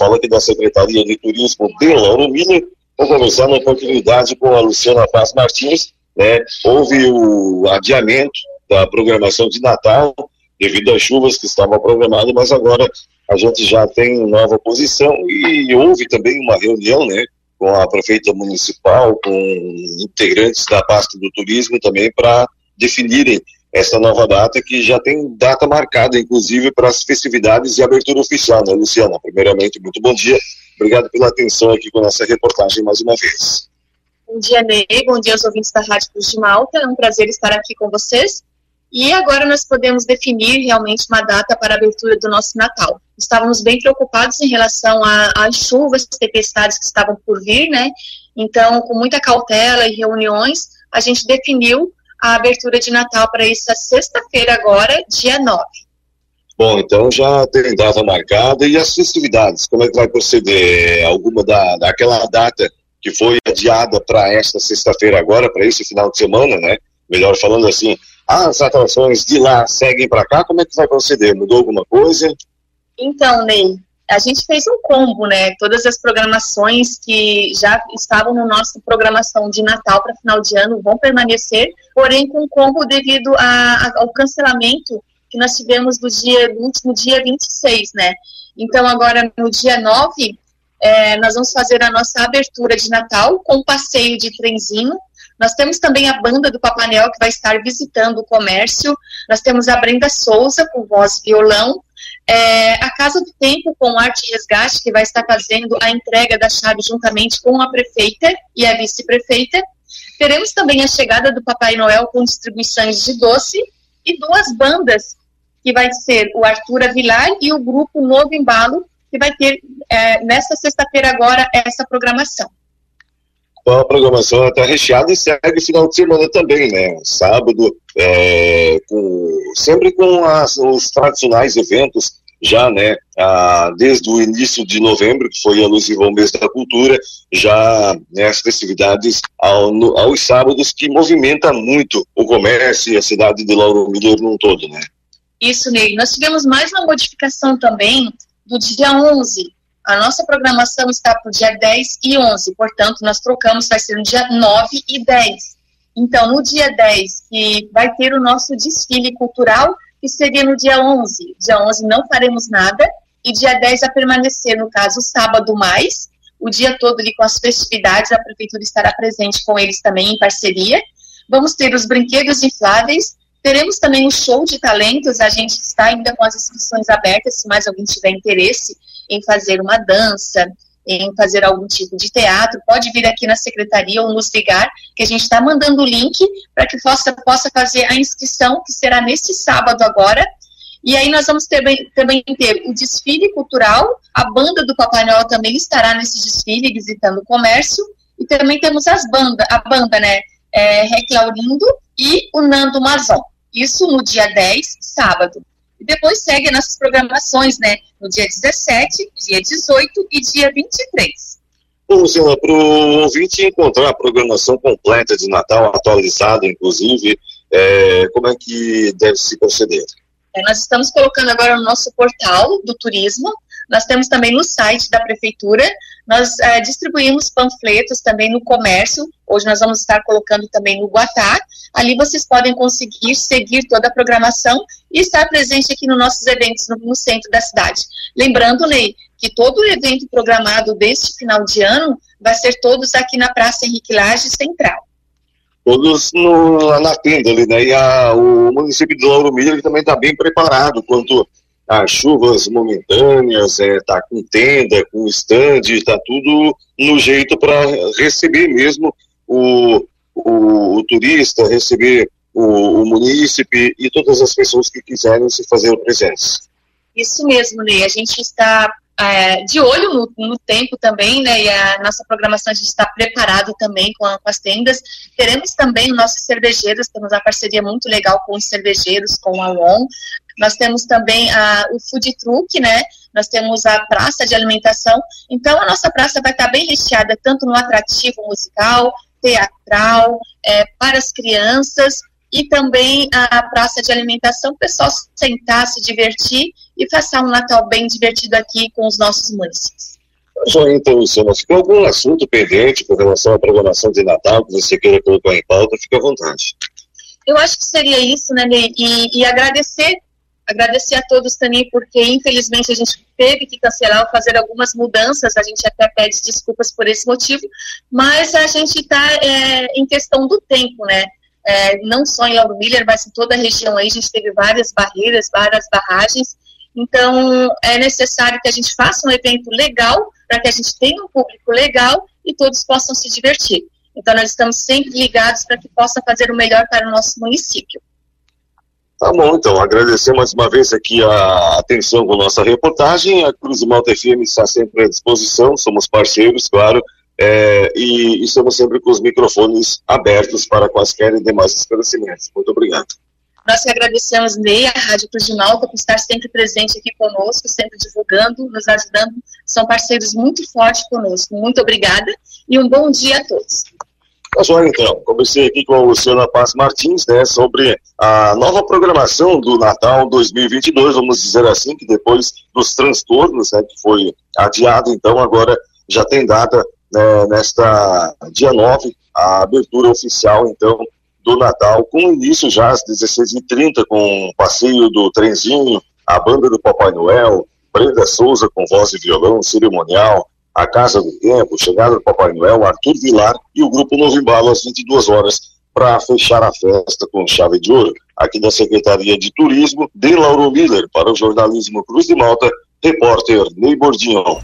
Aqui da Secretaria de Turismo de Lauro Miller. Vou começar na oportunidade com a Luciana Paz Martins. Né? Houve o adiamento da programação de Natal devido às chuvas que estavam programadas, mas agora a gente já tem nova posição e houve também uma reunião, né, com a prefeita municipal, com integrantes da pasta do turismo também para definirem essa nova data que já tem data marcada, inclusive, para as festividades e abertura oficial, né, Luciana? Primeiramente, muito bom dia. Obrigado pela atenção aqui com essa reportagem mais uma vez. Bom dia, Ney. Bom dia aos ouvintes da Rádio Cruz de Malta. É um prazer estar aqui com vocês. E agora nós podemos definir realmente uma data para a abertura do nosso Natal. Estávamos bem preocupados em relação às chuvas, tempestades que estavam por vir, né? Então, com muita cautela e reuniões, a gente definiu a abertura de Natal para essa sexta-feira agora, dia 9. Bom, então já tem data marcada e as festividades, como é que vai proceder? Alguma da, daquela data que foi adiada para esta sexta-feira agora, para esse final de semana, né? Melhor falando assim, as atrações de lá seguem para cá, como é que vai proceder? Mudou alguma coisa? Então, Ney, a gente fez um combo, né? Todas as programações que já estavam no nosso programação de Natal para final de ano vão permanecer, porém com combo devido a, a, ao cancelamento que nós tivemos do dia do último dia 26, né? Então agora no dia 9 é, nós vamos fazer a nossa abertura de Natal com um passeio de trenzinho. Nós temos também a banda do Papanel que vai estar visitando o comércio. Nós temos a Brenda Souza com voz e violão. É, a Casa do Tempo com Arte Resgate, que vai estar fazendo a entrega da chave juntamente com a prefeita e a vice-prefeita. Teremos também a chegada do Papai Noel com distribuições de doce e duas bandas, que vai ser o Arthur Avilar e o grupo Novo Embalo, que vai ter é, nessa sexta-feira agora essa programação. Então a programação está recheada e segue final de semana também, né? Sábado, é, com, sempre com as, os tradicionais eventos, já, né? Ah, desde o início de novembro, que foi alusivo ao mês da cultura, já né, as festividades ao, no, aos sábados, que movimenta muito o comércio e a cidade de Lauro Miller num todo, né? Isso, Ney. Nós tivemos mais uma modificação também do dia 11, a nossa programação está para o dia 10 e 11, portanto, nós trocamos, vai ser no dia 9 e 10. Então, no dia 10, que vai ter o nosso desfile cultural, que seria no dia 11. Dia 11 não faremos nada, e dia 10 a permanecer, no caso, sábado mais, o dia todo ali com as festividades, a prefeitura estará presente com eles também em parceria. Vamos ter os brinquedos infláveis, teremos também o show de talentos, a gente está ainda com as inscrições abertas, se mais alguém tiver interesse em fazer uma dança, em fazer algum tipo de teatro, pode vir aqui na secretaria ou nos ligar, que a gente está mandando o link para que possa, possa fazer a inscrição, que será neste sábado agora. E aí nós vamos ter, também ter o desfile cultural, a banda do Papai Noel também estará nesse desfile, visitando o comércio, e também temos as banda, a banda, né, é, Rec Laurindo e o Nando Mazon. Isso no dia 10, sábado. E depois segue nossas programações, né? No dia 17, dia 18 e dia 23. Bom, Luciana, para o ouvinte encontrar a programação completa de Natal, atualizada, inclusive, é, como é que deve se proceder? É, nós estamos colocando agora no nosso portal do turismo, nós temos também no site da prefeitura, nós é, distribuímos panfletos também no comércio, hoje nós vamos estar colocando também no Guatá, ali vocês podem conseguir seguir toda a programação e estar presente aqui nos nossos eventos no, no centro da cidade. Lembrando, Lei, que todo o evento programado deste final de ano vai ser todos aqui na Praça Henrique Lage Central. Todos no, na tenda ali, né? E a, o município de Lauro Miller também está bem preparado quanto as chuvas momentâneas, é, tá com tenda, com stand, tá tudo no jeito para receber mesmo o, o, o turista, receber o, o munícipe e todas as pessoas que quiserem se fazer presença. Isso mesmo, Ney. A gente está é, de olho no, no, tempo também, né? E a nossa programação a gente está preparado também com, a, com, as tendas. Teremos também nossos cervejeiros, temos uma parceria muito legal com os cervejeiros, com a ON. Nós temos também a, o food truck, né? Nós temos a praça de alimentação. Então, a nossa praça vai estar bem recheada, tanto no atrativo musical, teatral, é, para as crianças, e também a praça de alimentação, o pessoal sentar, se divertir e passar um Natal bem divertido aqui com os nossos municípios. Só então, Luciana, ficou algum assunto pendente com relação à programação de Natal que você queira colocar em pauta, fique à vontade. Eu acho que seria isso, né, Ney? E, e agradecer, agradecer a todos também, porque infelizmente a gente teve que cancelar ou fazer algumas mudanças, a gente até pede desculpas por esse motivo, mas a gente está é, em questão do tempo, né? É, não só em Lauro Miller, mas em toda a região aí, a gente teve várias barreiras, várias barragens, então é necessário que a gente faça um evento legal, para que a gente tenha um público legal e todos possam se divertir. Então, nós estamos sempre ligados para que possa fazer o melhor para o nosso município. Tá bom, então, agradecer mais uma vez aqui a atenção com nossa reportagem. A Cruz Malta FM está sempre à disposição, somos parceiros, claro, é, e, estamos sempre com os microfones abertos para quaisquer demais esclarecimentos. Muito obrigado. Nós que agradecemos, Ney, a Rádio Cruz de Malta, por estar sempre presente aqui conosco, sempre divulgando, nos ajudando. São parceiros muito fortes conosco. Muito obrigada e um bom dia a todos. Pessoal, então, comecei aqui com a Luciana Paz Martins, né, sobre a nova programação do Natal 2022, vamos dizer assim, que depois dos transtornos, né, que foi adiado, então agora já tem data, né, nesta dia 9, a abertura oficial, então, do Natal, com início já às 16h30, com o passeio do trenzinho, a banda do Papai Noel, Brenda Souza com voz e violão cerimonial, a Casa do Tempo, chegada do Papai Noel, Arthur Vilar e o Grupo Novo Embalo às 22 horas para fechar a festa com chave de ouro. Aqui da Secretaria de Turismo, de Lauro Miller, para o jornalismo Cruz de Malta, repórter Ney Bordião.